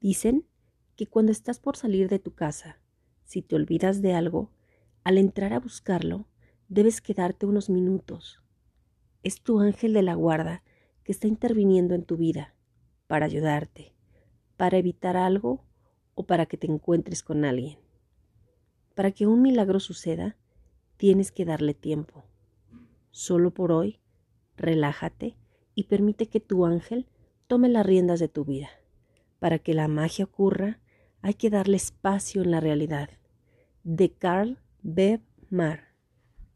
Dicen que cuando estás por salir de tu casa, si te olvidas de algo, al entrar a buscarlo, debes quedarte unos minutos. Es tu ángel de la guarda que está interviniendo en tu vida para ayudarte, para evitar algo o para que te encuentres con alguien. Para que un milagro suceda, tienes que darle tiempo. Solo por hoy, relájate y permite que tu ángel tome las riendas de tu vida. Para que la magia ocurra, hay que darle espacio en la realidad. De Carl Bev Mar.